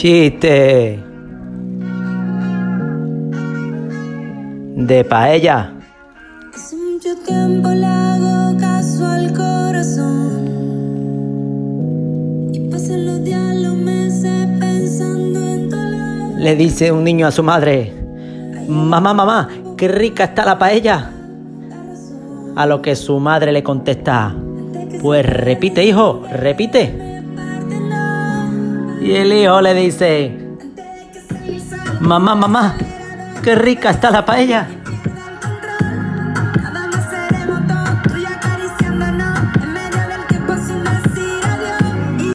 Chiste. De paella. Hace mucho tiempo le hago caso al corazón. Y pasan los días, los meses pensando en. Le dice un niño a su madre. Mamá, mamá, qué rica está la paella. A lo que su madre le contesta. Pues repite, hijo, repite. Y el hijo le dice. Mamá, mamá, qué rica está la paella.